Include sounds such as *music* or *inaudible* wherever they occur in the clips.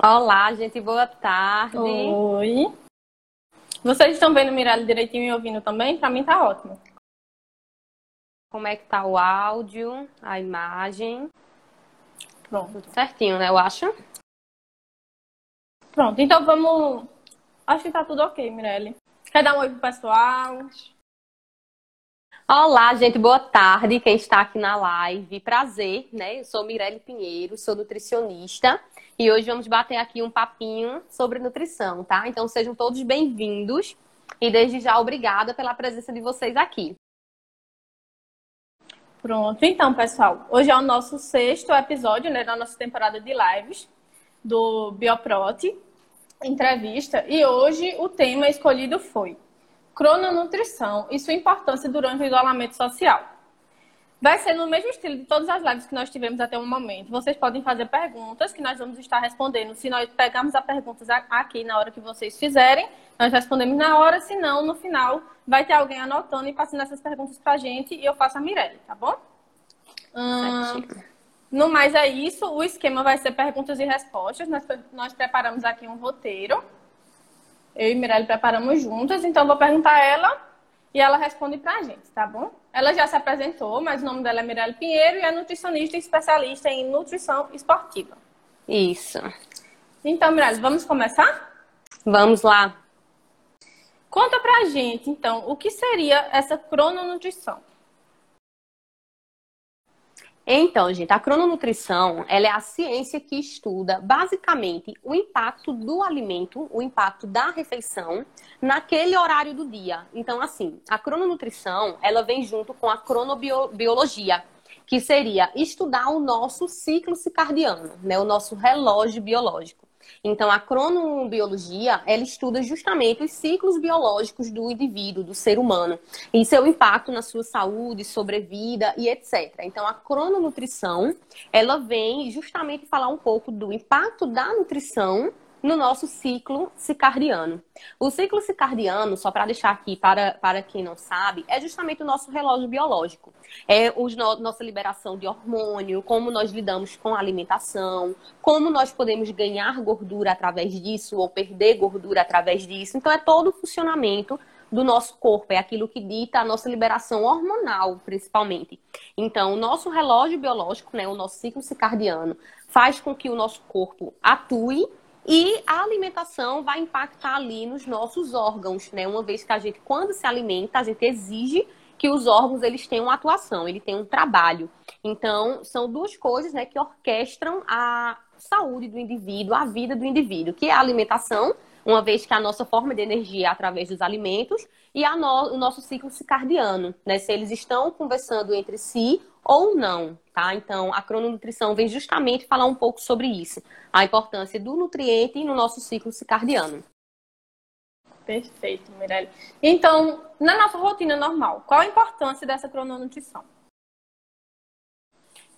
Olá, gente, boa tarde. Oi. Vocês estão vendo o Mirelle direitinho e ouvindo também? Para mim tá ótimo. Como é que tá o áudio, a imagem? Pronto. Tudo certinho, né? Eu acho. Pronto, então vamos. Acho que tá tudo ok, Mirelle. Quer dar um oi pro pessoal? Olá, gente, boa tarde. Quem está aqui na live, prazer, né? Eu sou Mirelle Pinheiro, sou nutricionista e hoje vamos bater aqui um papinho sobre nutrição, tá? Então sejam todos bem-vindos e desde já obrigada pela presença de vocês aqui. Pronto, então, pessoal, hoje é o nosso sexto episódio né, da nossa temporada de lives do Bioprote entrevista e hoje o tema escolhido foi crononutrição e sua importância durante o isolamento social. Vai ser no mesmo estilo de todas as lives que nós tivemos até o momento. Vocês podem fazer perguntas que nós vamos estar respondendo. Se nós pegarmos as perguntas aqui na hora que vocês fizerem, nós respondemos na hora. Se não, no final, vai ter alguém anotando e passando essas perguntas para a gente e eu faço a Mirelle, tá bom? Hum, no mais é isso. O esquema vai ser perguntas e respostas. Nós, nós preparamos aqui um roteiro eu e Mirelle preparamos juntas, então vou perguntar a ela e ela responde pra gente, tá bom? Ela já se apresentou, mas o nome dela é Mirelle Pinheiro e é nutricionista e especialista em nutrição esportiva. Isso. Então, Mirelle, vamos começar? Vamos lá. Conta pra gente, então, o que seria essa crononutrição? Então, gente, a crononutrição, ela é a ciência que estuda basicamente o impacto do alimento, o impacto da refeição naquele horário do dia. Então, assim, a crononutrição, ela vem junto com a cronobiologia, que seria estudar o nosso ciclo circadiano, né, o nosso relógio biológico. Então, a cronobiologia, ela estuda justamente os ciclos biológicos do indivíduo, do ser humano, e seu impacto na sua saúde, sobrevida e etc. Então, a crononutrição, ela vem justamente falar um pouco do impacto da nutrição no nosso ciclo circadiano. O ciclo circadiano, só para deixar aqui para, para quem não sabe, é justamente o nosso relógio biológico. É os no, nossa liberação de hormônio, como nós lidamos com a alimentação, como nós podemos ganhar gordura através disso ou perder gordura através disso. Então, é todo o funcionamento do nosso corpo, é aquilo que dita a nossa liberação hormonal, principalmente. Então, o nosso relógio biológico, né, o nosso ciclo circadiano, faz com que o nosso corpo atue e a alimentação vai impactar ali nos nossos órgãos, né? Uma vez que a gente, quando se alimenta, a gente exige que os órgãos eles tenham uma atuação, ele tem um trabalho. Então, são duas coisas né, que orquestram a saúde do indivíduo, a vida do indivíduo, que é a alimentação, uma vez que a nossa forma de energia é através dos alimentos, e no, o nosso ciclo circadiano, né? Se eles estão conversando entre si ou não, tá? Então, a crononutrição vem justamente falar um pouco sobre isso, a importância do nutriente no nosso ciclo circadiano. Perfeito, Mirelle. Então, na nossa rotina normal, qual a importância dessa crononutrição?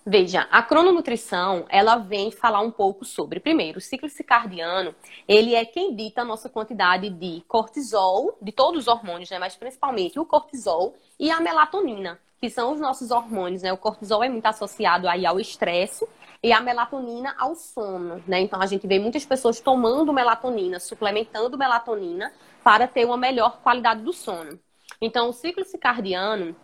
Veja, a crononutrição, ela vem falar um pouco sobre, primeiro, o ciclo circadiano, ele é quem dita a nossa quantidade de cortisol, de todos os hormônios, né, mas principalmente o cortisol e a melatonina, que são os nossos hormônios, né? O cortisol é muito associado aí ao estresse e a melatonina ao sono, né? Então a gente vê muitas pessoas tomando melatonina, suplementando melatonina para ter uma melhor qualidade do sono. Então o ciclo circadiano,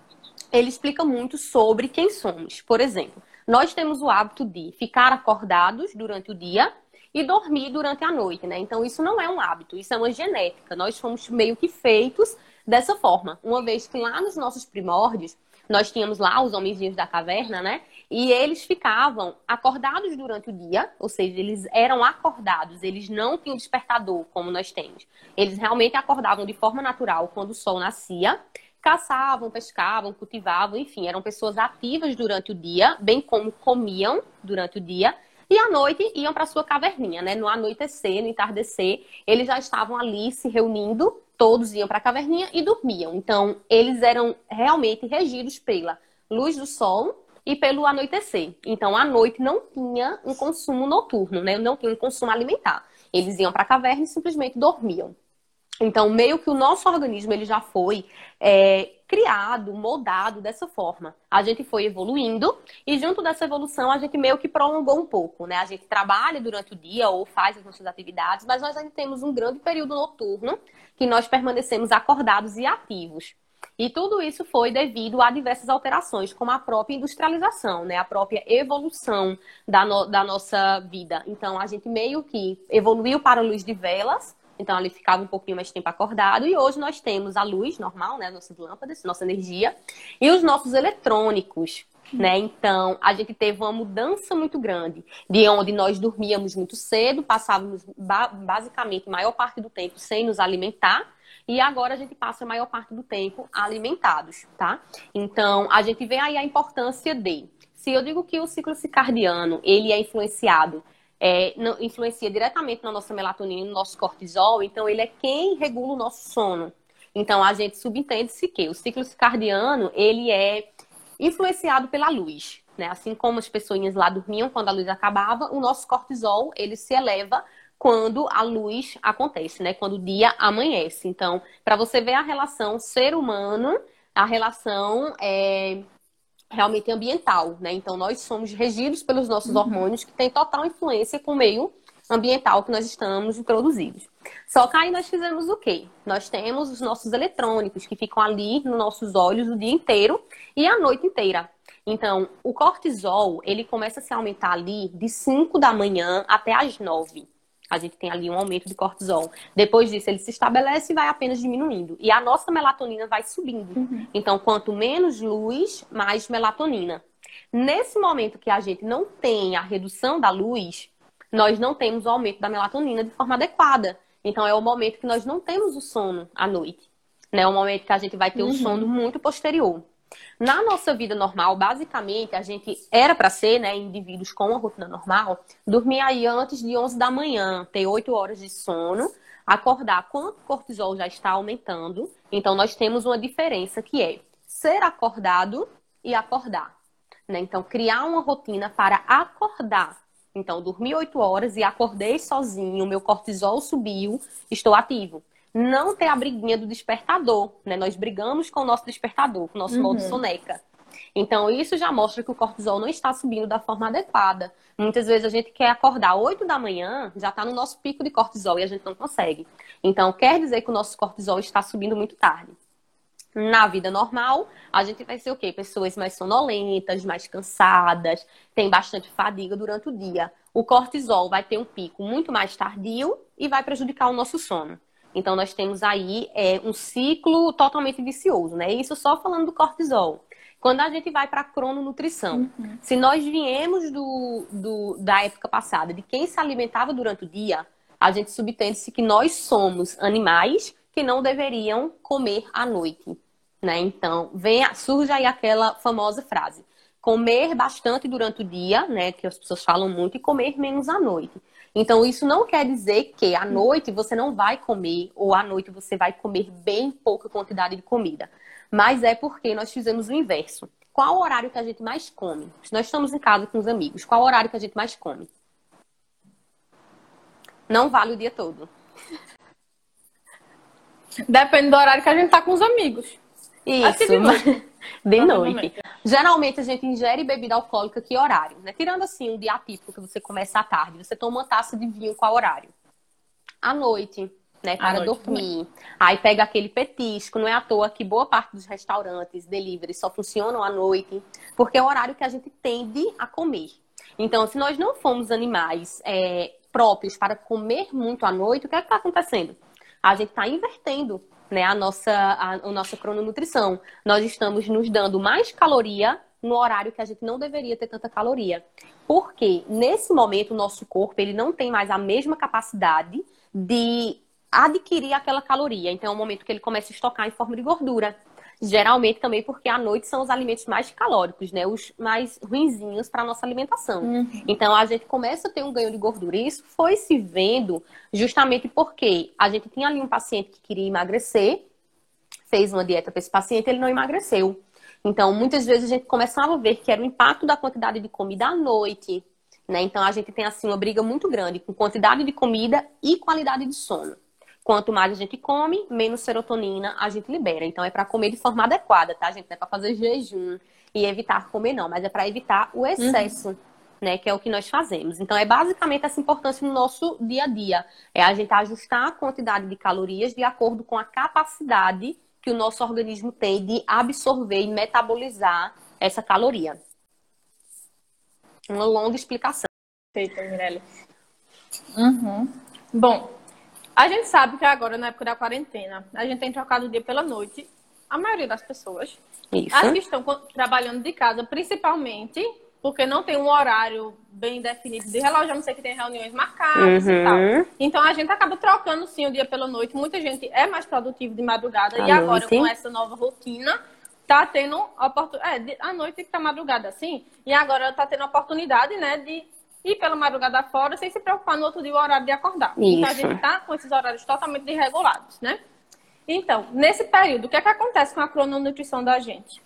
ele explica muito sobre quem somos. Por exemplo, nós temos o hábito de ficar acordados durante o dia e dormir durante a noite, né? Então isso não é um hábito, isso é uma genética. Nós fomos meio que feitos dessa forma. Uma vez que lá nos nossos primórdios, nós tínhamos lá os homenzinhos da caverna, né? E eles ficavam acordados durante o dia, ou seja, eles eram acordados, eles não tinham despertador como nós temos. Eles realmente acordavam de forma natural quando o sol nascia, caçavam, pescavam, cultivavam, enfim, eram pessoas ativas durante o dia, bem como comiam durante o dia. E à noite iam para sua caverninha, né? No anoitecer, no entardecer, eles já estavam ali se reunindo todos iam para a caverninha e dormiam. Então, eles eram realmente regidos pela luz do sol e pelo anoitecer. Então, à noite não tinha um consumo noturno, né? Não tinha um consumo alimentar. Eles iam para a caverna e simplesmente dormiam. Então, meio que o nosso organismo ele já foi é, criado, moldado dessa forma. A gente foi evoluindo e junto dessa evolução a gente meio que prolongou um pouco, né? A gente trabalha durante o dia ou faz as nossas atividades, mas nós ainda temos um grande período noturno que nós permanecemos acordados e ativos. E tudo isso foi devido a diversas alterações, como a própria industrialização, né? a própria evolução da, no, da nossa vida. Então, a gente meio que evoluiu para a luz de velas, então ele ficava um pouquinho mais tempo acordado. E hoje nós temos a luz normal, né? Nossas lâmpadas, nossa energia, e os nossos eletrônicos. Né? Então, a gente teve uma mudança muito grande, de onde nós dormíamos muito cedo, passávamos basicamente a maior parte do tempo sem nos alimentar, e agora a gente passa a maior parte do tempo alimentados, tá? Então, a gente vê aí a importância de. Se eu digo que o ciclo circadiano, ele é influenciado é, influencia diretamente na nossa melatonina e no nosso cortisol, então ele é quem regula o nosso sono. Então a gente subentende-se que o ciclo circadiano ele é influenciado pela luz, né? Assim como as pessoas lá dormiam quando a luz acabava, o nosso cortisol ele se eleva quando a luz acontece, né? Quando o dia amanhece. Então, para você ver a relação ser humano, a relação é, realmente ambiental, né? Então nós somos regidos pelos nossos uhum. hormônios que têm total influência com o meio ambiental que nós estamos introduzidos. Só que aí nós fizemos o quê? Nós temos os nossos eletrônicos que ficam ali nos nossos olhos o dia inteiro e a noite inteira. Então, o cortisol, ele começa a se aumentar ali de 5 da manhã até as 9 a gente tem ali um aumento de cortisol. Depois disso, ele se estabelece e vai apenas diminuindo. E a nossa melatonina vai subindo. Uhum. Então, quanto menos luz, mais melatonina. Nesse momento que a gente não tem a redução da luz, nós não temos o aumento da melatonina de forma adequada. Então, é o momento que nós não temos o sono à noite. Né? É o momento que a gente vai ter uhum. um sono muito posterior. Na nossa vida normal, basicamente, a gente era para ser, né, indivíduos com uma rotina normal, dormir aí antes de 11 da manhã, ter 8 horas de sono, acordar quando o cortisol já está aumentando. Então, nós temos uma diferença que é ser acordado e acordar. Né? Então, criar uma rotina para acordar. Então, dormi 8 horas e acordei sozinho, meu cortisol subiu, estou ativo não ter a briguinha do despertador, né? Nós brigamos com o nosso despertador, com o nosso uhum. modo soneca. Então, isso já mostra que o cortisol não está subindo da forma adequada. Muitas vezes a gente quer acordar 8 da manhã, já está no nosso pico de cortisol e a gente não consegue. Então, quer dizer que o nosso cortisol está subindo muito tarde. Na vida normal, a gente vai ser o quê? Pessoas mais sonolentas, mais cansadas, tem bastante fadiga durante o dia. O cortisol vai ter um pico muito mais tardio e vai prejudicar o nosso sono. Então, nós temos aí é, um ciclo totalmente vicioso, né? Isso só falando do cortisol. Quando a gente vai para a crononutrição, uhum. se nós viemos do, do, da época passada, de quem se alimentava durante o dia, a gente subtende-se que nós somos animais que não deveriam comer à noite. Né? Então, vem, surge aí aquela famosa frase: comer bastante durante o dia, né? Que as pessoas falam muito, e comer menos à noite. Então, isso não quer dizer que à noite você não vai comer, ou à noite você vai comer bem pouca quantidade de comida. Mas é porque nós fizemos o inverso. Qual o horário que a gente mais come? Se nós estamos em casa com os amigos, qual o horário que a gente mais come? Não vale o dia todo. Depende do horário que a gente tá com os amigos. Isso. de noite. *laughs* De noite. Geralmente a gente ingere bebida alcoólica que horário, né? Tirando assim um dia atípico que você começa à tarde, você toma uma taça de vinho qual horário? À noite, né? Para dormir. Também. Aí pega aquele petisco, não é à toa que boa parte dos restaurantes delivery só funcionam à noite, porque é o horário que a gente tende a comer. Então, se nós não formos animais é, próprios para comer muito à noite, o que é que está acontecendo? A gente está invertendo né, a nossa, a, a nossa crononutrição. Nós estamos nos dando mais caloria no horário que a gente não deveria ter tanta caloria. Porque nesse momento o nosso corpo ele não tem mais a mesma capacidade de adquirir aquela caloria. Então é um momento que ele começa a estocar em forma de gordura. Geralmente também porque à noite são os alimentos mais calóricos, né? Os mais ruinzinhos para nossa alimentação. Uhum. Então a gente começa a ter um ganho de gordura. E isso foi se vendo justamente porque a gente tinha ali um paciente que queria emagrecer, fez uma dieta para esse paciente, ele não emagreceu. Então, muitas vezes a gente começava a ver que era o impacto da quantidade de comida à noite, né? Então a gente tem assim uma briga muito grande com quantidade de comida e qualidade de sono. Quanto mais a gente come, menos serotonina a gente libera. Então é para comer de forma adequada, tá, gente? Não é para fazer jejum e evitar comer não, mas é para evitar o excesso. Uhum. Né, que é o que nós fazemos. Então, é basicamente essa importância no nosso dia a dia. É a gente ajustar a quantidade de calorias de acordo com a capacidade que o nosso organismo tem de absorver e metabolizar essa caloria. Uma longa explicação. Perfeito, Mirelle. Uhum. Bom, a gente sabe que agora, na época da quarentena, a gente tem trocado o dia pela noite. A maioria das pessoas. Isso. As que estão trabalhando de casa, principalmente porque não tem um horário bem definido de relógio, a não ser que tem reuniões marcadas uhum. e tal. Então a gente acaba trocando sim o dia pela noite. Muita gente é mais produtivo de madrugada e noite. agora com essa nova rotina tá tendo oportunidade, é, a noite que tá madrugada assim, e agora tá tendo oportunidade, né, de ir pela madrugada fora sem se preocupar no outro dia o horário de acordar. Isso. Então a gente tá com esses horários totalmente desregulados, né? Então, nesse período, o que é que acontece com a crononutrição da gente?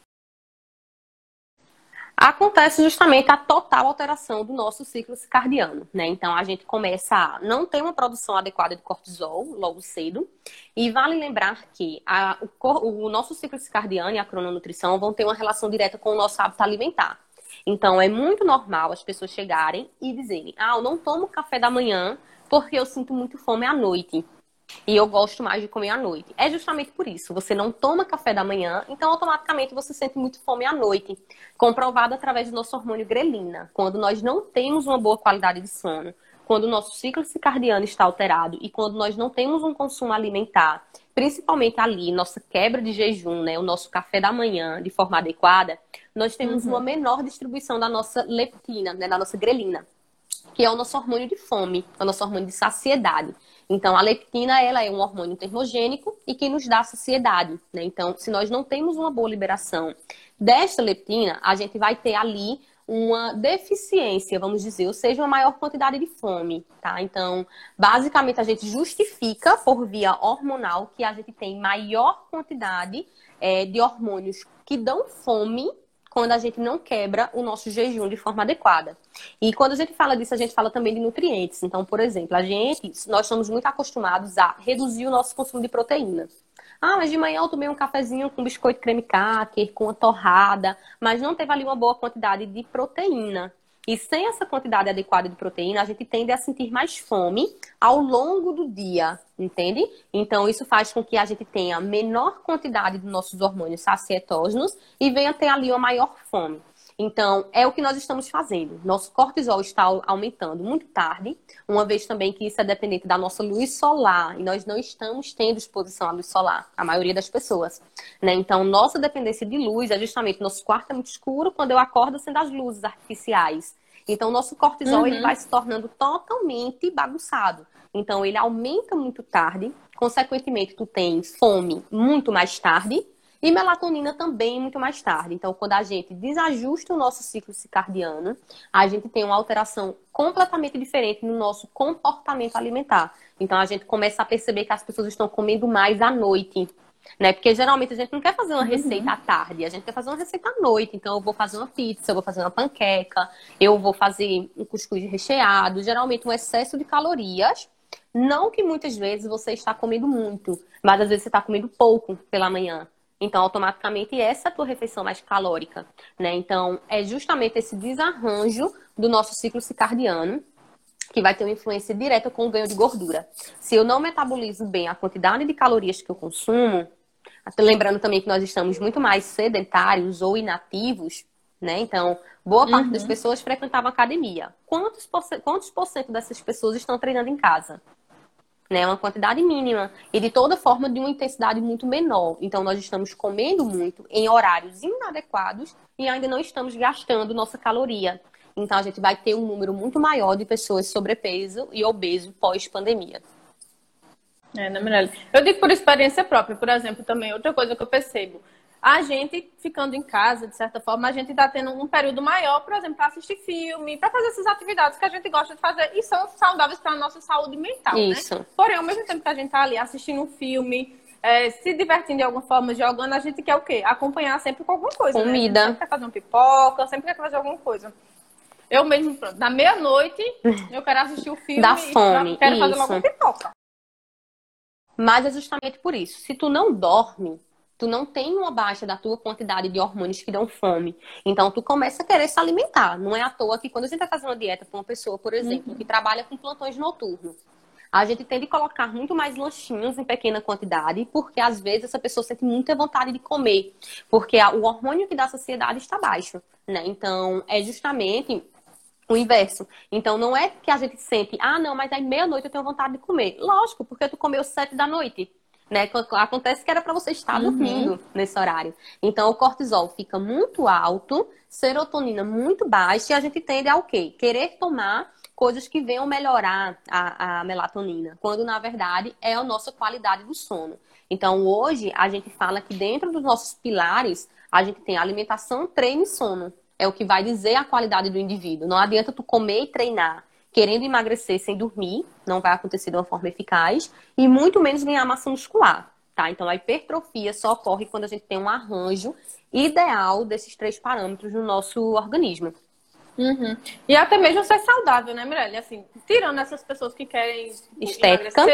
acontece justamente a total alteração do nosso ciclo circadiano, né? Então a gente começa a não ter uma produção adequada de cortisol logo cedo. E vale lembrar que a, o, o, nosso ciclo circadiano e a crononutrição vão ter uma relação direta com o nosso hábito alimentar. Então é muito normal as pessoas chegarem e dizerem: "Ah, eu não tomo café da manhã porque eu sinto muito fome à noite". E eu gosto mais de comer à noite. É justamente por isso. Você não toma café da manhã, então automaticamente você sente muito fome à noite. Comprovado através do nosso hormônio grelina. Quando nós não temos uma boa qualidade de sono, quando o nosso ciclo circadiano está alterado e quando nós não temos um consumo alimentar, principalmente ali, nossa quebra de jejum, né, o nosso café da manhã de forma adequada, nós temos uhum. uma menor distribuição da nossa leptina, né, da nossa grelina, que é o nosso hormônio de fome, é o nosso hormônio de saciedade. Então, a leptina, ela é um hormônio termogênico e que nos dá saciedade, né? Então, se nós não temos uma boa liberação desta leptina, a gente vai ter ali uma deficiência, vamos dizer, ou seja, uma maior quantidade de fome, tá? Então, basicamente, a gente justifica por via hormonal que a gente tem maior quantidade é, de hormônios que dão fome quando a gente não quebra o nosso jejum de forma adequada. E quando a gente fala disso, a gente fala também de nutrientes. Então, por exemplo, a gente, nós estamos muito acostumados a reduzir o nosso consumo de proteína. Ah, mas de manhã eu tomei um cafezinho com biscoito creme cracker, com uma torrada, mas não teve ali uma boa quantidade de proteína. E sem essa quantidade adequada de proteína, a gente tende a sentir mais fome ao longo do dia, entende? Então, isso faz com que a gente tenha menor quantidade dos nossos hormônios sacietógenos e venha ter ali uma maior fome. Então, é o que nós estamos fazendo. Nosso cortisol está aumentando muito tarde, uma vez também que isso é dependente da nossa luz solar, e nós não estamos tendo exposição à luz solar, a maioria das pessoas. Né? Então, nossa dependência de luz é justamente nosso quarto é muito escuro, quando eu acordo sendo as luzes artificiais. Então, nosso cortisol uhum. ele vai se tornando totalmente bagunçado. Então, ele aumenta muito tarde, consequentemente, tu tens fome muito mais tarde e melatonina também muito mais tarde. Então, quando a gente desajusta o nosso ciclo circadiano, a gente tem uma alteração completamente diferente no nosso comportamento alimentar. Então, a gente começa a perceber que as pessoas estão comendo mais à noite. Né? Porque geralmente a gente não quer fazer uma receita uhum. à tarde, a gente quer fazer uma receita à noite. Então, eu vou fazer uma pizza, eu vou fazer uma panqueca, eu vou fazer um cuscuz recheado. Geralmente, um excesso de calorias. Não que muitas vezes você está comendo muito, mas às vezes você está comendo pouco pela manhã. Então, automaticamente, essa é a tua refeição mais calórica, né? Então, é justamente esse desarranjo do nosso ciclo circadiano que vai ter uma influência direta com o ganho de gordura. Se eu não metabolizo bem a quantidade de calorias que eu consumo, lembrando também que nós estamos muito mais sedentários ou inativos, né? Então, boa parte uhum. das pessoas frequentavam academia. Quantos por, quantos por cento dessas pessoas estão treinando em casa? Né? Uma quantidade mínima e de toda forma de uma intensidade muito menor. Então nós estamos comendo muito em horários inadequados e ainda não estamos gastando nossa caloria. Então a gente vai ter um número muito maior de pessoas sobrepeso e obeso pós-pandemia. É, verdade. Eu digo por experiência própria, por exemplo, também outra coisa que eu percebo a gente ficando em casa, de certa forma, a gente está tendo um período maior, por exemplo, para assistir filme, para fazer essas atividades que a gente gosta de fazer e são saudáveis para a nossa saúde mental, né? Isso. né? Porém, ao mesmo tempo que a gente está ali assistindo um filme, é, se divertindo de alguma forma, jogando, a gente quer o quê? Acompanhar sempre com alguma coisa, Comida. Né? sempre quer fazer uma pipoca, sempre quer fazer alguma coisa. Eu mesmo, pronto, na meia-noite, *laughs* eu quero assistir o filme da fome, quero fazer logo uma pipoca. Mas é justamente por isso. Se tu não dorme, tu não tem uma baixa da tua quantidade de hormônios que dão fome. Então, tu começa a querer se alimentar. Não é à toa que quando a gente vai fazer uma dieta para uma pessoa, por exemplo, uhum. que trabalha com plantões noturnos, a gente tem de colocar muito mais lanchinhos em pequena quantidade, porque às vezes essa pessoa sente muita vontade de comer, porque o hormônio que dá saciedade está baixo, né? Então, é justamente o inverso. Então, não é que a gente sente, ah, não, mas aí meia-noite eu tenho vontade de comer. Lógico, porque tu comeu sete da noite. Né? Acontece que era para você estar uhum. dormindo nesse horário. Então, o cortisol fica muito alto, serotonina muito baixa, e a gente tende a o quê? Querer tomar coisas que venham melhorar a, a melatonina, quando na verdade é a nossa qualidade do sono. Então, hoje, a gente fala que dentro dos nossos pilares, a gente tem alimentação, treino e sono. É o que vai dizer a qualidade do indivíduo. Não adianta tu comer e treinar querendo emagrecer sem dormir, não vai acontecer de uma forma eficaz, e muito menos ganhar massa muscular. Tá? Então, a hipertrofia só ocorre quando a gente tem um arranjo ideal desses três parâmetros no nosso organismo. Uhum. E até mesmo ser saudável, né, Mirelle? Assim, tirando essas pessoas que querem estética,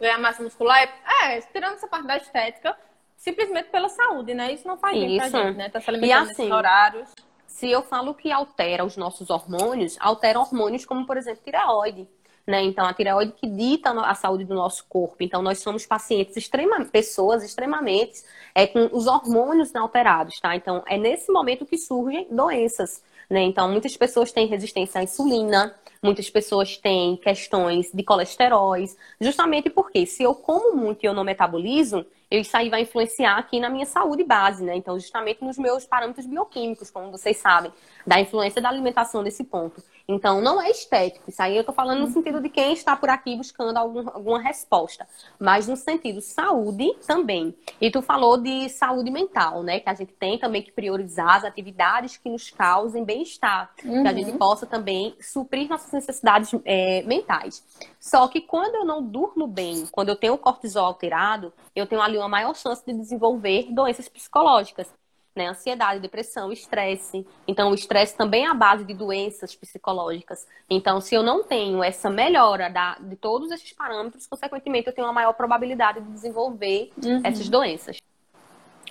ganhar massa muscular, é, tirando essa parte da estética, simplesmente pela saúde, né? Isso não faz bem pra gente, né? Tá se alimentando e assim, horários. Se eu falo que altera os nossos hormônios, altera hormônios como, por exemplo, tireoide. Né? Então, a tireoide que dita a saúde do nosso corpo. Então, nós somos pacientes extremamente, pessoas extremamente é, com os hormônios alterados, tá? Então, é nesse momento que surgem doenças. Né? Então, muitas pessoas têm resistência à insulina, muitas pessoas têm questões de colesteróis, justamente porque se eu como muito e eu não metabolizo, isso aí vai influenciar aqui na minha saúde base, né? Então, justamente nos meus parâmetros bioquímicos, como vocês sabem, da influência da alimentação nesse ponto. Então, não é estético. Isso aí eu estou falando no uhum. sentido de quem está por aqui buscando algum, alguma resposta. Mas no sentido saúde também. E tu falou de saúde mental, né? Que a gente tem também que priorizar as atividades que nos causem bem-estar. Uhum. Que a gente uhum. possa também suprir nossas necessidades é, mentais. Só que quando eu não durmo bem, quando eu tenho o cortisol alterado, eu tenho ali uma maior chance de desenvolver doenças psicológicas né? Ansiedade, depressão, estresse. Então, o estresse também é a base de doenças psicológicas. Então, se eu não tenho essa melhora da, de todos esses parâmetros, consequentemente, eu tenho uma maior probabilidade de desenvolver uhum. essas doenças.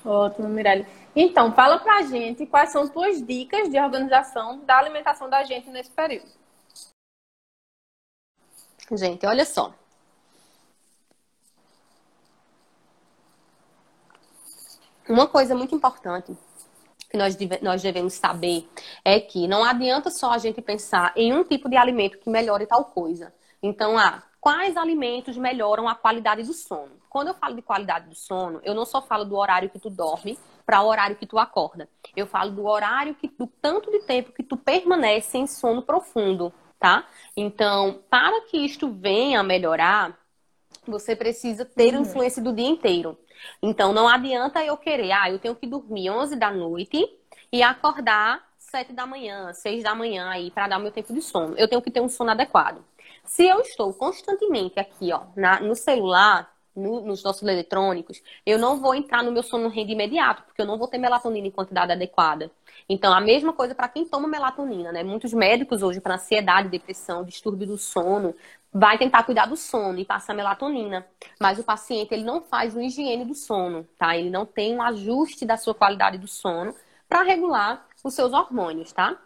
Ótimo, Mirelle. Então, fala pra gente quais são tuas dicas de organização da alimentação da gente nesse período. Gente, olha só. Uma coisa muito importante que nós, nós devemos saber é que não adianta só a gente pensar em um tipo de alimento que melhore tal coisa. Então, ah, quais alimentos melhoram a qualidade do sono? Quando eu falo de qualidade do sono, eu não só falo do horário que tu dorme para o horário que tu acorda. Eu falo do horário que do tanto de tempo que tu permanece em sono profundo, tá? Então, para que isto venha a melhorar, você precisa ter uhum. influência do dia inteiro. Então, não adianta eu querer, ah, eu tenho que dormir 11 da noite e acordar 7 da manhã, 6 da manhã aí para dar o meu tempo de sono. Eu tenho que ter um sono adequado. Se eu estou constantemente aqui, ó, na, no celular, no, nos nossos eletrônicos, eu não vou entrar no meu sono rende imediato, porque eu não vou ter melatonina em quantidade adequada. Então, a mesma coisa para quem toma melatonina, né? Muitos médicos hoje, para ansiedade, depressão, distúrbio do sono, vai tentar cuidar do sono e passar melatonina. Mas o paciente, ele não faz uma higiene do sono, tá? Ele não tem um ajuste da sua qualidade do sono para regular os seus hormônios, tá?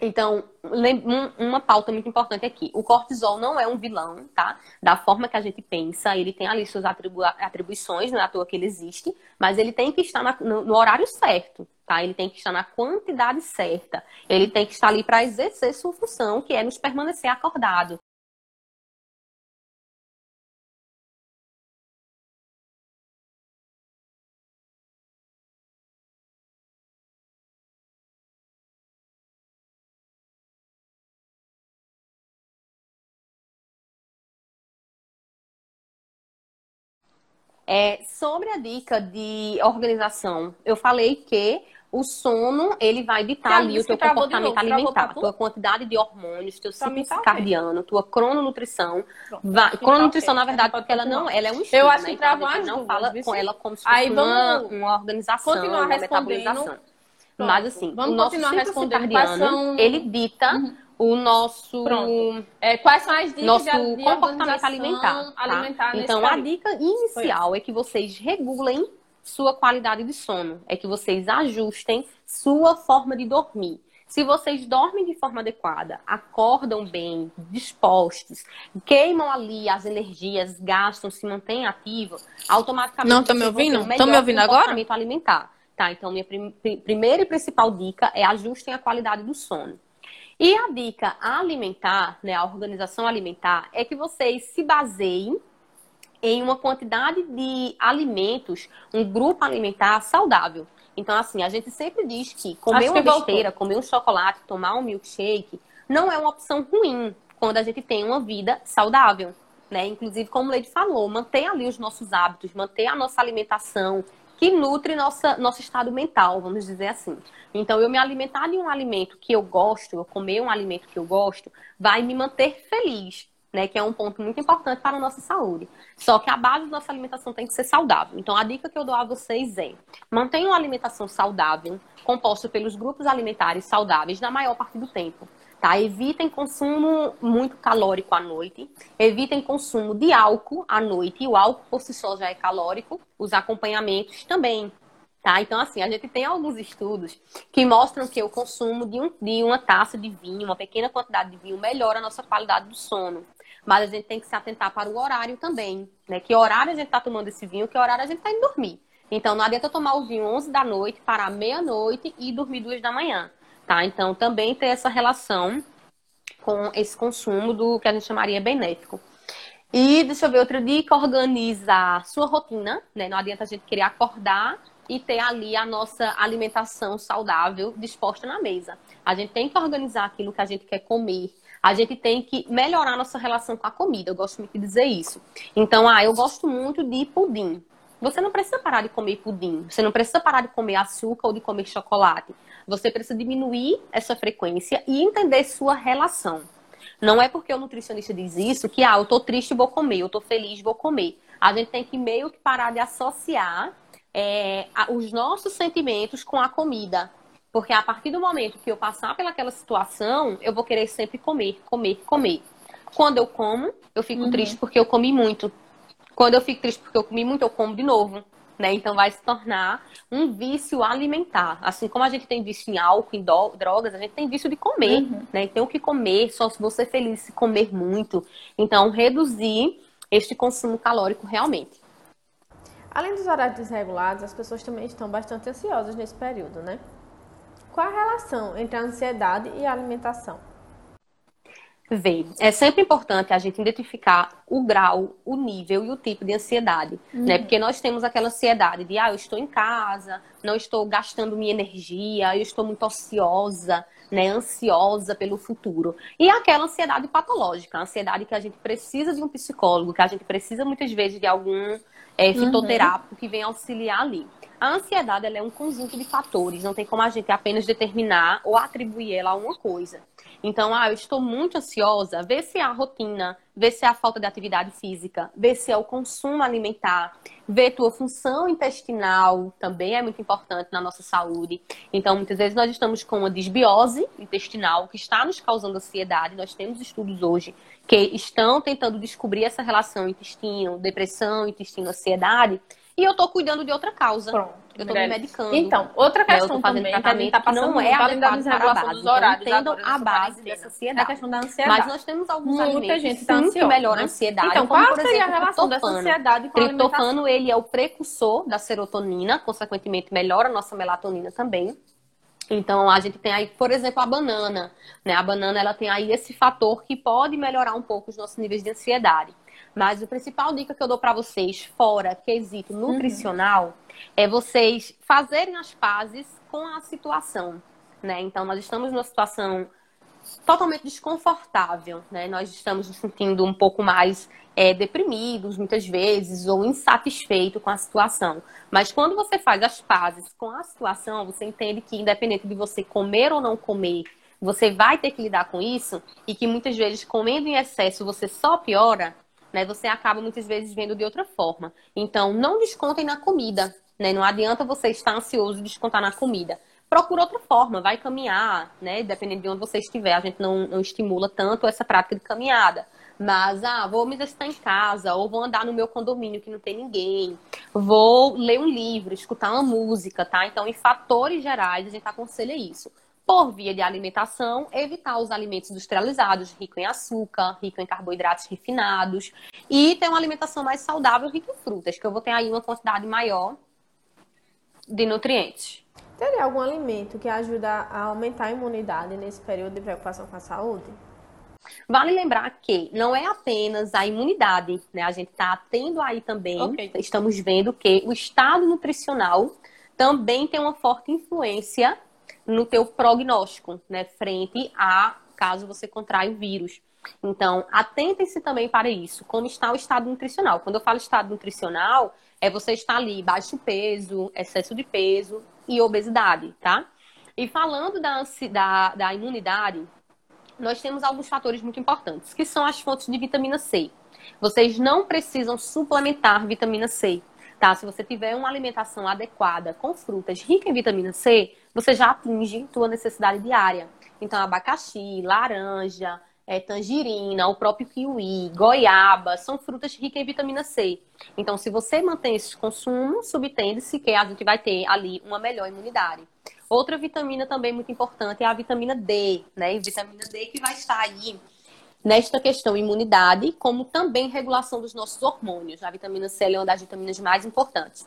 Então, uma pauta muito importante aqui. O cortisol não é um vilão, tá? Da forma que a gente pensa, ele tem ali suas atribu atribuições, não é à toa que ele existe, mas ele tem que estar na, no, no, horário certo, tá? Ele tem que estar na quantidade certa. Ele tem que estar ali para exercer sua função, que é nos permanecer acordado. É, sobre a dica de organização, eu falei que o sono, ele vai ditar ali o teu comportamento novo, alimentar, tua quantidade de hormônios, teu ciclo circadiano, tua crononutrição. Vai, crononutrição, na verdade, porque ela não, ela é um estudo, Eu acho né? que então, a gente não fala com ela como se fosse uma, uma organização, uma metabolização. Pronto. Mas assim, vamos o nosso ciclo circadiano, ele dita uhum o nosso é, quais são as dicas nosso de, de comportamento alimentar, tá? alimentar então a dica inicial é que vocês regulem sua qualidade de sono é que vocês ajustem sua forma de dormir se vocês dormem de forma adequada, acordam bem, dispostos, queimam ali as energias, gastam, se mantêm ativos, automaticamente não estão me ouvindo? Estão me ouvindo agora? alimentar. Tá, então minha prim primeira e principal dica é ajustem a qualidade do sono. E a dica alimentar, né, a organização alimentar, é que vocês se baseiem em uma quantidade de alimentos, um grupo alimentar saudável. Então, assim, a gente sempre diz que comer Acho uma que besteira, voltou. comer um chocolate, tomar um milkshake, não é uma opção ruim quando a gente tem uma vida saudável. Né? Inclusive, como o Leide falou, manter ali os nossos hábitos, manter a nossa alimentação, que nutre nossa, nosso estado mental, vamos dizer assim. Então, eu me alimentar de um alimento que eu gosto, eu comer um alimento que eu gosto, vai me manter feliz né? Que é um ponto muito importante para a nossa saúde. Só que a base da nossa alimentação tem que ser saudável. Então, a dica que eu dou a vocês é: mantenham uma alimentação saudável, composta pelos grupos alimentares saudáveis na maior parte do tempo. Tá? Evitem consumo muito calórico à noite. Evitem consumo de álcool à noite. E o álcool por si só já é calórico. Os acompanhamentos também. Tá? Então, assim, a gente tem alguns estudos que mostram que o consumo de, um, de uma taça de vinho, uma pequena quantidade de vinho, melhora a nossa qualidade do sono. Mas a gente tem que se atentar para o horário também, né? Que horário a gente está tomando esse vinho, que horário a gente está indo dormir. Então, não adianta tomar o vinho 11 da noite, parar meia-noite e dormir duas da manhã, tá? Então, também ter essa relação com esse consumo do que a gente chamaria benéfico. E, deixa eu ver, outra dica, organiza sua rotina, né? Não adianta a gente querer acordar e ter ali a nossa alimentação saudável disposta na mesa. A gente tem que organizar aquilo que a gente quer comer, a gente tem que melhorar nossa relação com a comida. Eu gosto muito de dizer isso. Então, ah, eu gosto muito de pudim. Você não precisa parar de comer pudim. Você não precisa parar de comer açúcar ou de comer chocolate. Você precisa diminuir essa frequência e entender sua relação. Não é porque o nutricionista diz isso que, ah, eu tô triste, vou comer, eu tô feliz, vou comer. A gente tem que meio que parar de associar é, os nossos sentimentos com a comida. Porque a partir do momento que eu passar pelaquela situação, eu vou querer sempre comer, comer, comer. Quando eu como, eu fico uhum. triste porque eu comi muito. Quando eu fico triste porque eu comi muito, eu como de novo. Né? Então vai se tornar um vício alimentar. Assim como a gente tem vício em álcool, em drogas, a gente tem vício de comer, uhum. né? Tem o que comer, só se você é feliz se comer muito. Então, reduzir este consumo calórico realmente. Além dos horários desregulados, as pessoas também estão bastante ansiosas nesse período, né? Qual a relação entre a ansiedade e a alimentação? Vê, é sempre importante a gente identificar o grau, o nível e o tipo de ansiedade, né? uhum. né? Porque nós temos aquela ansiedade de, ah, eu estou em casa, não estou gastando minha energia, eu estou muito ociosa, né? Ansiosa pelo futuro. E aquela ansiedade patológica, a ansiedade que a gente precisa de um psicólogo, que a gente precisa muitas vezes de algum é, fitoterápico uhum. que vem auxiliar ali. A ansiedade é um conjunto de fatores, não tem como a gente apenas determinar ou atribuir ela a uma coisa. Então, ah, eu estou muito ansiosa, vê se é a rotina, vê se é a falta de atividade física, vê se é o consumo alimentar, vê tua função intestinal, também é muito importante na nossa saúde. Então, muitas vezes nós estamos com uma desbiose intestinal que está nos causando ansiedade. Nós temos estudos hoje que estão tentando descobrir essa relação intestino, depressão, intestino, ansiedade e eu tô cuidando de outra causa. Pronto. Eu tô me medicando. Então, outra questão eu tô fazendo também, tratamento tá passando não é adequado para a base. Dos horários então, entendam a base dessa ansiedade. É a questão da ansiedade. Mas nós temos alguns Muita alimentos gente tá sim, que melhoram né? a ansiedade. Então, como, qual por seria exemplo, a relação dessa ansiedade com a Triptofano, ele é o precursor da serotonina, consequentemente melhora a nossa melatonina também. Então, a gente tem aí, por exemplo, a banana. Né? A banana, ela tem aí esse fator que pode melhorar um pouco os nossos níveis de ansiedade. Mas a principal dica que eu dou para vocês, fora quesito nutricional, uhum. é vocês fazerem as pazes com a situação, né? Então, nós estamos numa situação totalmente desconfortável, né? Nós estamos nos sentindo um pouco mais é, deprimidos, muitas vezes, ou insatisfeitos com a situação. Mas quando você faz as pazes com a situação, você entende que, independente de você comer ou não comer, você vai ter que lidar com isso e que muitas vezes comendo em excesso você só piora né? Você acaba muitas vezes vendo de outra forma. Então, não descontem na comida, né? Não adianta você estar ansioso e descontar na comida. procura outra forma, vai caminhar, né? Dependendo de onde você estiver, a gente não, não estimula tanto essa prática de caminhada. Mas, ah, vou me exercitar em casa, ou vou andar no meu condomínio que não tem ninguém, vou ler um livro, escutar uma música, tá? Então, em fatores gerais, a gente aconselha isso. Por via de alimentação, evitar os alimentos industrializados, rico em açúcar, rico em carboidratos refinados, e ter uma alimentação mais saudável, rica em frutas, que eu vou ter aí uma quantidade maior de nutrientes. Teria algum alimento que ajuda a aumentar a imunidade nesse período de preocupação com a saúde? Vale lembrar que não é apenas a imunidade, né? A gente está tendo aí também, okay. estamos vendo que o estado nutricional também tem uma forte influência no teu prognóstico, né? Frente a caso você contraia o vírus. Então, atentem-se também para isso. Como está o estado nutricional? Quando eu falo estado nutricional, é você estar ali baixo peso, excesso de peso e obesidade, tá? E falando da, da, da imunidade, nós temos alguns fatores muito importantes, que são as fontes de vitamina C. Vocês não precisam suplementar vitamina C, tá? Se você tiver uma alimentação adequada com frutas ricas em vitamina C, você já atinge sua necessidade diária. Então, abacaxi, laranja, é, tangerina, o próprio kiwi, goiaba, são frutas ricas em vitamina C. Então, se você mantém esse consumo, subtende-se que a gente vai ter ali uma melhor imunidade. Outra vitamina também muito importante é a vitamina D, né? E vitamina D que vai estar aí nesta questão imunidade, como também regulação dos nossos hormônios. A vitamina C é uma das vitaminas mais importantes.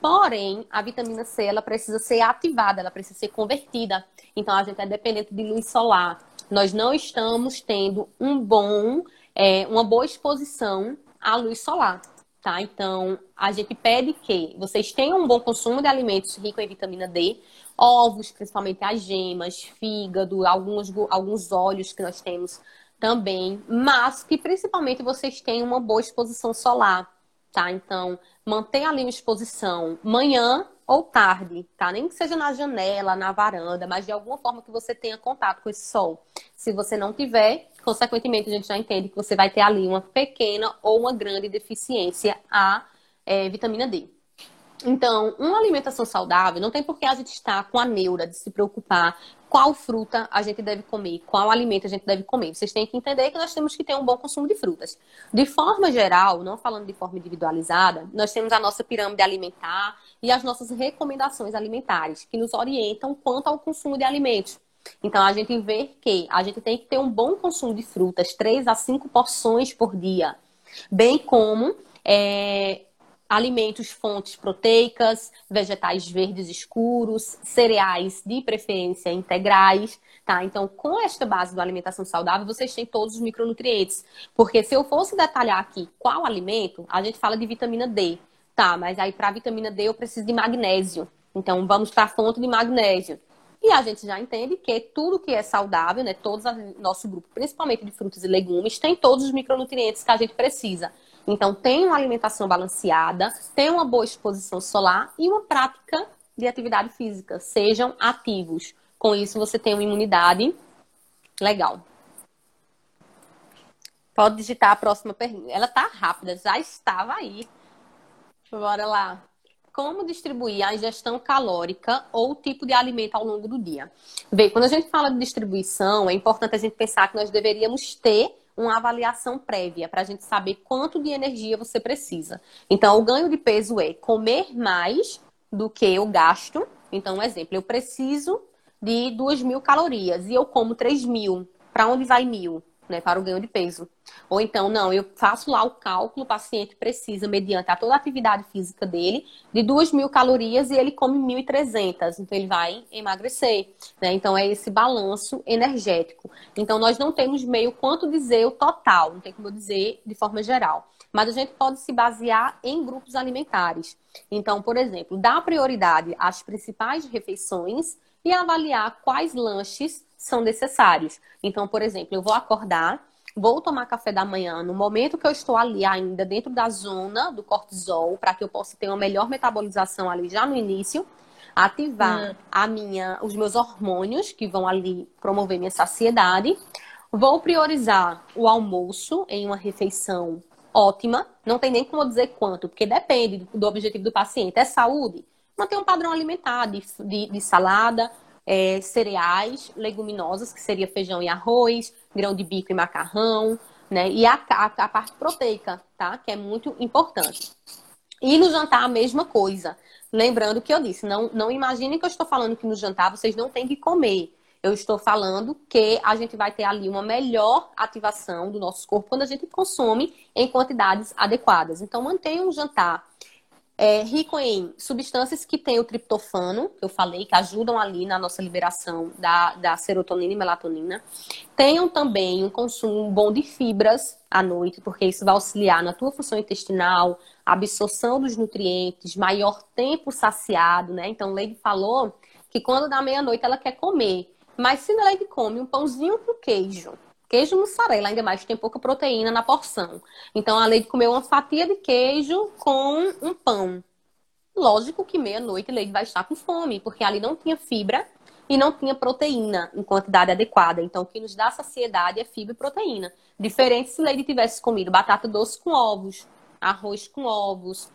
Porém, a vitamina C ela precisa ser ativada, ela precisa ser convertida. Então, a gente é dependente de luz solar. Nós não estamos tendo um bom, é, uma boa exposição à luz solar. Tá? Então, a gente pede que vocês tenham um bom consumo de alimentos ricos em vitamina D, ovos, principalmente as gemas, fígado, alguns, alguns óleos que nós temos também, mas que principalmente vocês tenham uma boa exposição solar, tá? Então, mantenha ali uma exposição manhã ou tarde, tá? Nem que seja na janela, na varanda, mas de alguma forma que você tenha contato com esse sol. Se você não tiver, consequentemente a gente já entende que você vai ter ali uma pequena ou uma grande deficiência a é, vitamina D. Então, uma alimentação saudável não tem por que a gente estar com a neura de se preocupar qual fruta a gente deve comer, qual alimento a gente deve comer. Vocês têm que entender que nós temos que ter um bom consumo de frutas. De forma geral, não falando de forma individualizada, nós temos a nossa pirâmide alimentar e as nossas recomendações alimentares, que nos orientam quanto ao consumo de alimentos. Então, a gente vê que a gente tem que ter um bom consumo de frutas, 3 a 5 porções por dia, bem como é, alimentos fontes proteicas, vegetais verdes escuros, cereais de preferência integrais, tá? Então, com esta base da alimentação saudável, vocês têm todos os micronutrientes. Porque se eu fosse detalhar aqui qual alimento, a gente fala de vitamina D, tá? Mas aí para vitamina D eu preciso de magnésio. Então, vamos para a fonte de magnésio. E a gente já entende que tudo que é saudável, né, todos nosso grupo, principalmente de frutas e legumes, tem todos os micronutrientes que a gente precisa. Então, tem uma alimentação balanceada, tem uma boa exposição solar e uma prática de atividade física. Sejam ativos. Com isso, você tem uma imunidade legal. Pode digitar a próxima pergunta. Ela tá rápida, já estava aí. Bora lá. Como distribuir a ingestão calórica ou tipo de alimento ao longo do dia? Bem, quando a gente fala de distribuição, é importante a gente pensar que nós deveríamos ter uma avaliação prévia para a gente saber quanto de energia você precisa. Então, o ganho de peso é comer mais do que eu gasto. Então, um exemplo, eu preciso de 2 mil calorias e eu como 3 mil. Para onde vai mil? Né, para o ganho de peso. Ou então, não, eu faço lá o cálculo, o paciente precisa, mediante a toda a atividade física dele, de 2 mil calorias e ele come 1.300. Então, ele vai emagrecer. Né? Então, é esse balanço energético. Então, nós não temos meio quanto dizer o total, não tem como dizer de forma geral. Mas a gente pode se basear em grupos alimentares. Então, por exemplo, dar prioridade às principais refeições e avaliar quais lanches são necessários. Então, por exemplo, eu vou acordar, vou tomar café da manhã no momento que eu estou ali ainda dentro da zona do cortisol, para que eu possa ter uma melhor metabolização ali já no início, ativar hum. a minha, os meus hormônios que vão ali promover minha saciedade. Vou priorizar o almoço em uma refeição ótima. Não tem nem como dizer quanto, porque depende do objetivo do paciente. É saúde? manter um padrão alimentar de, de, de salada, é, cereais, leguminosas, que seria feijão e arroz, grão de bico e macarrão, né? E a, a, a parte proteica, tá? Que é muito importante. E no jantar a mesma coisa. Lembrando que eu disse, não, não imaginem que eu estou falando que no jantar vocês não têm que comer. Eu estou falando que a gente vai ter ali uma melhor ativação do nosso corpo quando a gente consome em quantidades adequadas. Então, mantenha um jantar é, rico em substâncias que têm o triptofano, que eu falei, que ajudam ali na nossa liberação da, da serotonina e melatonina. Tenham também um consumo bom de fibras à noite, porque isso vai auxiliar na tua função intestinal, absorção dos nutrientes, maior tempo saciado, né? Então, Leide falou que quando dá meia-noite ela quer comer. Mas se Leide come um pãozinho com queijo, queijo mussarela, ainda mais tem pouca proteína na porção. Então, a Leide comeu uma fatia de queijo com um pão. Lógico que meia-noite a Leide vai estar com fome, porque ali não tinha fibra e não tinha proteína em quantidade adequada. Então, o que nos dá saciedade é fibra e proteína. Diferente se Leide tivesse comido batata doce com ovos, arroz com ovos,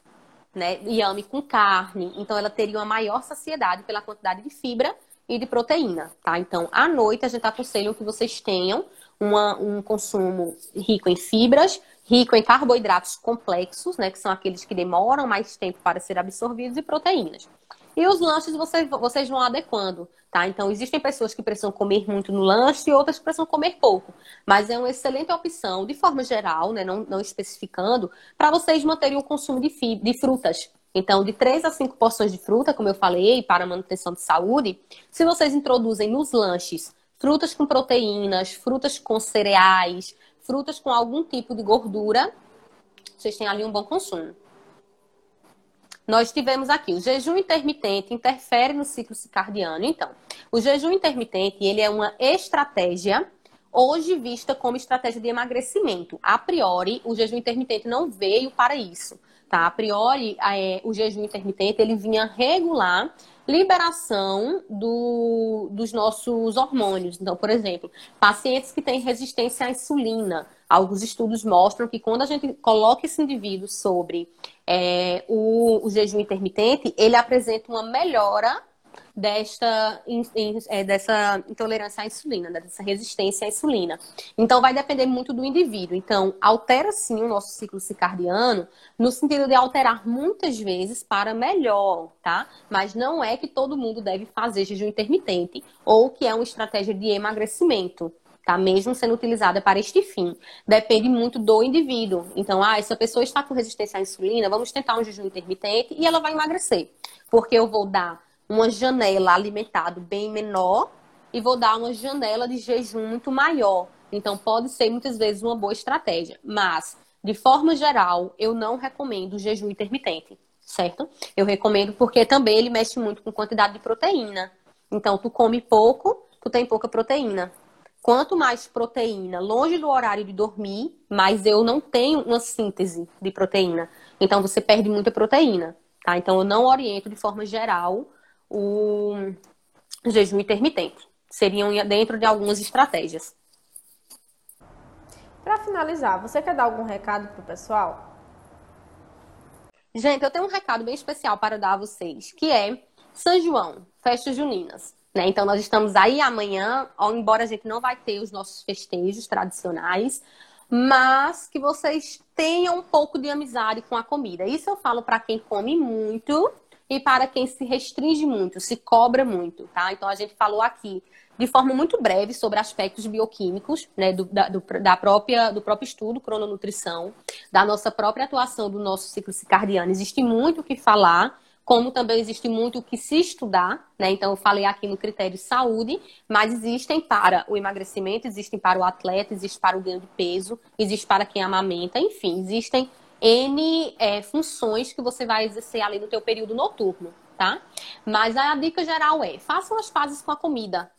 né, yame com carne. Então, ela teria uma maior saciedade pela quantidade de fibra e de proteína, tá? Então, à noite, a gente aconselha que vocês tenham uma, um consumo rico em fibras, rico em carboidratos complexos, né, que são aqueles que demoram mais tempo para ser absorvidos, e proteínas. E os lanches vocês, vocês vão adequando, tá? Então, existem pessoas que precisam comer muito no lanche e outras que precisam comer pouco. Mas é uma excelente opção, de forma geral, né, não, não especificando, para vocês manterem o consumo de, de frutas. Então, de 3 a 5 porções de fruta, como eu falei, para manutenção de saúde, se vocês introduzem nos lanches frutas com proteínas, frutas com cereais, frutas com algum tipo de gordura, vocês têm ali um bom consumo. Nós tivemos aqui o jejum intermitente interfere no ciclo circadiano. Então, o jejum intermitente ele é uma estratégia hoje vista como estratégia de emagrecimento. A priori, o jejum intermitente não veio para isso. Tá? A priori, é, o jejum intermitente ele vinha regular liberação do, dos nossos hormônios. Então, por exemplo, pacientes que têm resistência à insulina. Alguns estudos mostram que quando a gente coloca esse indivíduo sobre é, o, o jejum intermitente, ele apresenta uma melhora desta, é, dessa intolerância à insulina, né, dessa resistência à insulina. Então, vai depender muito do indivíduo. Então, altera sim o nosso ciclo circadiano, no sentido de alterar muitas vezes para melhor, tá? Mas não é que todo mundo deve fazer jejum intermitente ou que é uma estratégia de emagrecimento. Tá? Mesmo sendo utilizada para este fim. Depende muito do indivíduo. Então, ah, essa pessoa está com resistência à insulina, vamos tentar um jejum intermitente e ela vai emagrecer. Porque eu vou dar uma janela alimentado bem menor e vou dar uma janela de jejum muito maior. Então, pode ser muitas vezes uma boa estratégia. Mas, de forma geral, eu não recomendo o jejum intermitente, certo? Eu recomendo porque também ele mexe muito com quantidade de proteína. Então, tu come pouco, tu tem pouca proteína. Quanto mais proteína longe do horário de dormir, mais eu não tenho uma síntese de proteína. Então, você perde muita proteína, tá? Então, eu não oriento de forma geral o jejum intermitente. Seriam dentro de algumas estratégias. Para finalizar, você quer dar algum recado para o pessoal? Gente, eu tenho um recado bem especial para dar a vocês, que é São João, festas juninas. Né? Então, nós estamos aí amanhã, embora a gente não vai ter os nossos festejos tradicionais, mas que vocês tenham um pouco de amizade com a comida. Isso eu falo para quem come muito e para quem se restringe muito, se cobra muito, tá? Então a gente falou aqui de forma muito breve sobre aspectos bioquímicos, né, do, da, do, da própria, do próprio estudo crononutrição, da nossa própria atuação do nosso ciclo circadiano. Existe muito o que falar, como também existe muito o que se estudar, né? Então eu falei aqui no critério saúde, mas existem para o emagrecimento, existem para o atleta, existe para o ganho de peso, existe para quem amamenta, enfim, existem N é, funções que você vai exercer ali no teu período noturno, tá? Mas a dica geral é, façam as fases com a comida,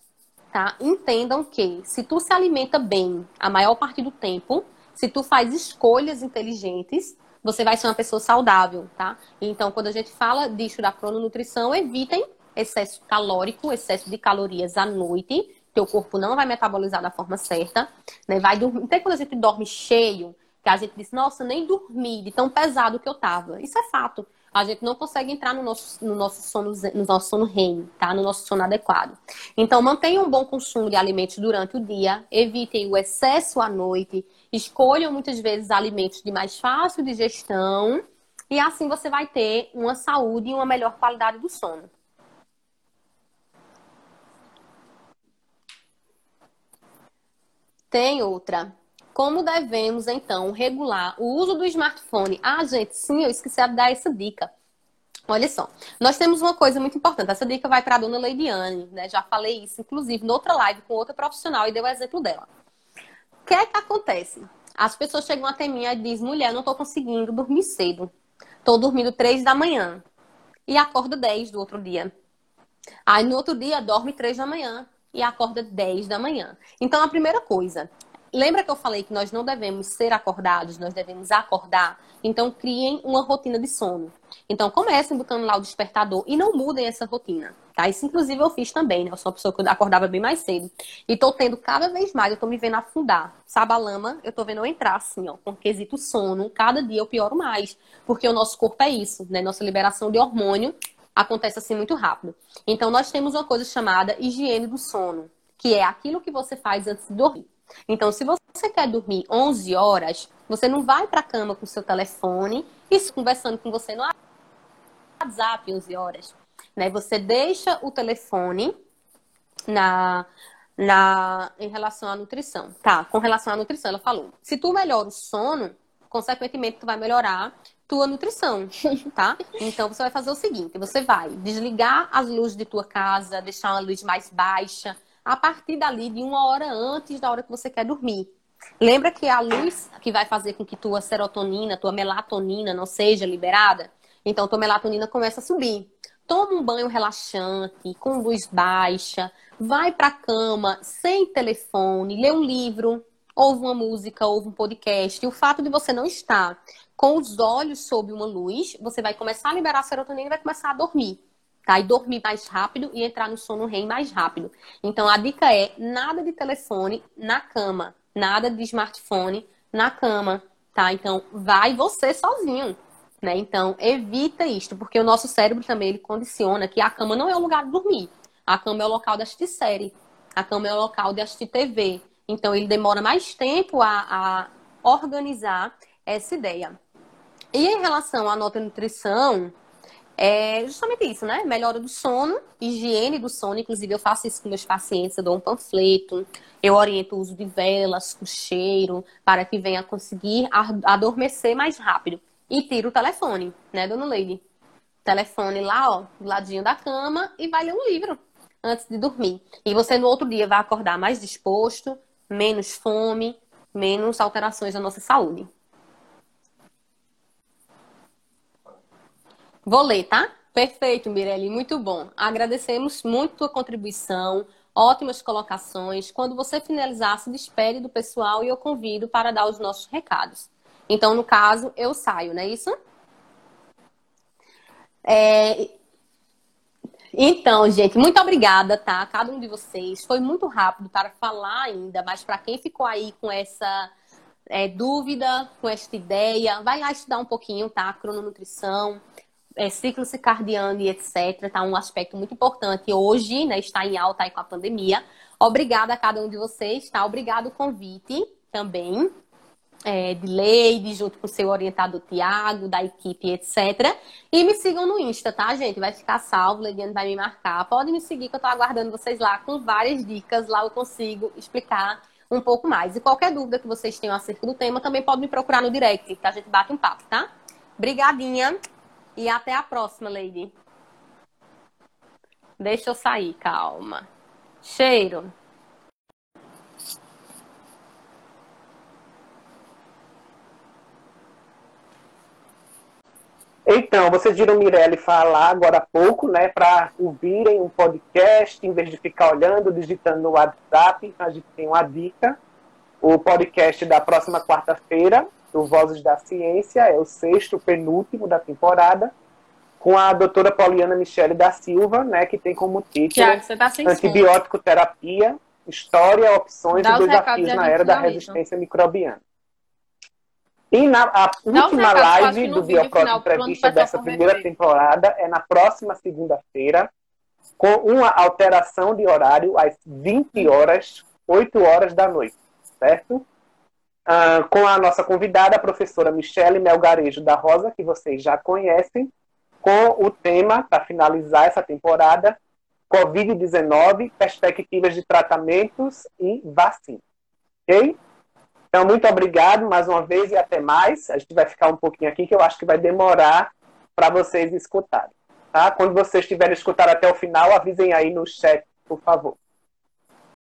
tá? Entendam que se tu se alimenta bem a maior parte do tempo, se tu faz escolhas inteligentes, você vai ser uma pessoa saudável, tá? Então, quando a gente fala disso da crononutrição, evitem excesso calórico, excesso de calorias à noite, teu corpo não vai metabolizar da forma certa, né? Vai dormir. Até quando a gente dorme cheio, que a gente disse, nossa, nem dormi de tão pesado que eu tava. Isso é fato. a gente não consegue entrar no nosso, no nosso sono, no nosso sono REM, tá? No nosso sono adequado. Então, mantenham um bom consumo de alimentos durante o dia, evitem o excesso à noite, escolham muitas vezes alimentos de mais fácil digestão, e assim você vai ter uma saúde e uma melhor qualidade do sono. Tem outra. Como devemos, então, regular o uso do smartphone? Ah, gente, sim, eu esqueci de dar essa dica. Olha só, nós temos uma coisa muito importante. Essa dica vai para a dona Leidiane, né? Já falei isso, inclusive, noutra live com outra profissional e deu o exemplo dela. O que é que acontece? As pessoas chegam até mim e dizem, mulher, não estou conseguindo dormir cedo. Estou dormindo três da manhã. E acorda 10 do outro dia. Aí no outro dia dorme três da manhã e acorda 10 da manhã. Então a primeira coisa, Lembra que eu falei que nós não devemos ser acordados, nós devemos acordar? Então, criem uma rotina de sono. Então, comecem botando lá o despertador e não mudem essa rotina, tá? Isso, inclusive, eu fiz também, né? Eu sou uma pessoa que acordava bem mais cedo. E tô tendo cada vez mais, eu tô me vendo afundar. Sabe a lama? Eu tô vendo eu entrar, assim, ó, com quesito sono. Cada dia eu pioro mais. Porque o nosso corpo é isso, né? Nossa liberação de hormônio acontece assim muito rápido. Então, nós temos uma coisa chamada higiene do sono, que é aquilo que você faz antes de dormir. Então, se você quer dormir 11 horas, você não vai para a cama com seu telefone e conversando com você no WhatsApp 11 horas. Né? Você deixa o telefone na, na, em relação à nutrição. Tá, com relação à nutrição, ela falou. Se tu melhora o sono, consequentemente, tu vai melhorar tua nutrição, *laughs* tá? Então você vai fazer o seguinte: você vai desligar as luzes de tua casa, deixar uma luz mais baixa, a partir dali de uma hora antes da hora que você quer dormir. Lembra que a luz que vai fazer com que tua serotonina, tua melatonina não seja liberada? Então, tua melatonina começa a subir. Toma um banho relaxante, com luz baixa, vai para a cama sem telefone, lê um livro, ouve uma música, ouve um podcast. E o fato de você não estar com os olhos sob uma luz, você vai começar a liberar a serotonina e vai começar a dormir tá? E dormir mais rápido e entrar no sono REM mais rápido. Então a dica é nada de telefone na cama, nada de smartphone na cama, tá? Então vai você sozinho, né? Então evita isto, porque o nosso cérebro também ele condiciona que a cama não é o lugar de dormir. A cama é o local de assistir série. A cama é o local de assistir TV. Então ele demora mais tempo a, a organizar essa ideia. E em relação à nota nutrição, é justamente isso, né? Melhora do sono, higiene do sono. Inclusive, eu faço isso com meus pacientes, eu dou um panfleto, eu oriento o uso de velas, com cheiro, para que venha conseguir adormecer mais rápido. E tira o telefone, né, dona Leide? Telefone lá, ó, do ladinho da cama e vai ler um livro antes de dormir. E você no outro dia vai acordar mais disposto, menos fome, menos alterações na nossa saúde. Vou ler, tá? Perfeito, Mirelle, muito bom. Agradecemos muito a tua contribuição, ótimas colocações. Quando você finalizar, se despede do pessoal e eu convido para dar os nossos recados. Então, no caso, eu saio, não é isso? É... Então, gente, muito obrigada, tá? Cada um de vocês. Foi muito rápido para falar ainda, mas para quem ficou aí com essa é, dúvida, com esta ideia, vai lá estudar um pouquinho, tá? Crononutrição é, ciclo circadiano e etc. Tá um aspecto muito importante hoje, né? Está em alta aí com a pandemia. Obrigada a cada um de vocês, tá? Obrigado o convite também. É, de Leide, junto com o seu orientador Tiago, da equipe, etc. E me sigam no Insta, tá, gente? Vai ficar salvo, Leidiane vai me marcar. Podem me seguir que eu tô aguardando vocês lá com várias dicas. Lá eu consigo explicar um pouco mais. E qualquer dúvida que vocês tenham acerca do tema, também pode me procurar no direct, que a gente bate um papo, tá? Obrigadinha. E até a próxima, Lady. Deixa eu sair, calma. Cheiro. Então, vocês viram Mirelle falar agora há pouco, né, para ouvirem um podcast, em vez de ficar olhando, digitando no WhatsApp, a gente tem uma dica. O podcast da próxima quarta-feira, do Vozes da Ciência, é o sexto, penúltimo da temporada, com a doutora Pauliana Michele da Silva, né, que tem como título tá Antibiótico Terapia, História, Opções Dá e Desafios na Era da Resistência Microbiana. E na, a última live do Bioprot Entrevista dessa primeira temporada é na próxima segunda-feira, com uma alteração de horário às 20 horas, 8 horas da noite, certo? Uh, com a nossa convidada, a professora Michele Melgarejo da Rosa, que vocês já conhecem, com o tema, para finalizar essa temporada, Covid-19, perspectivas de tratamentos e vacina. Ok? Então, muito obrigado mais uma vez e até mais. A gente vai ficar um pouquinho aqui, que eu acho que vai demorar para vocês escutarem. Tá? Quando vocês tiverem escutado até o final, avisem aí no chat, por favor.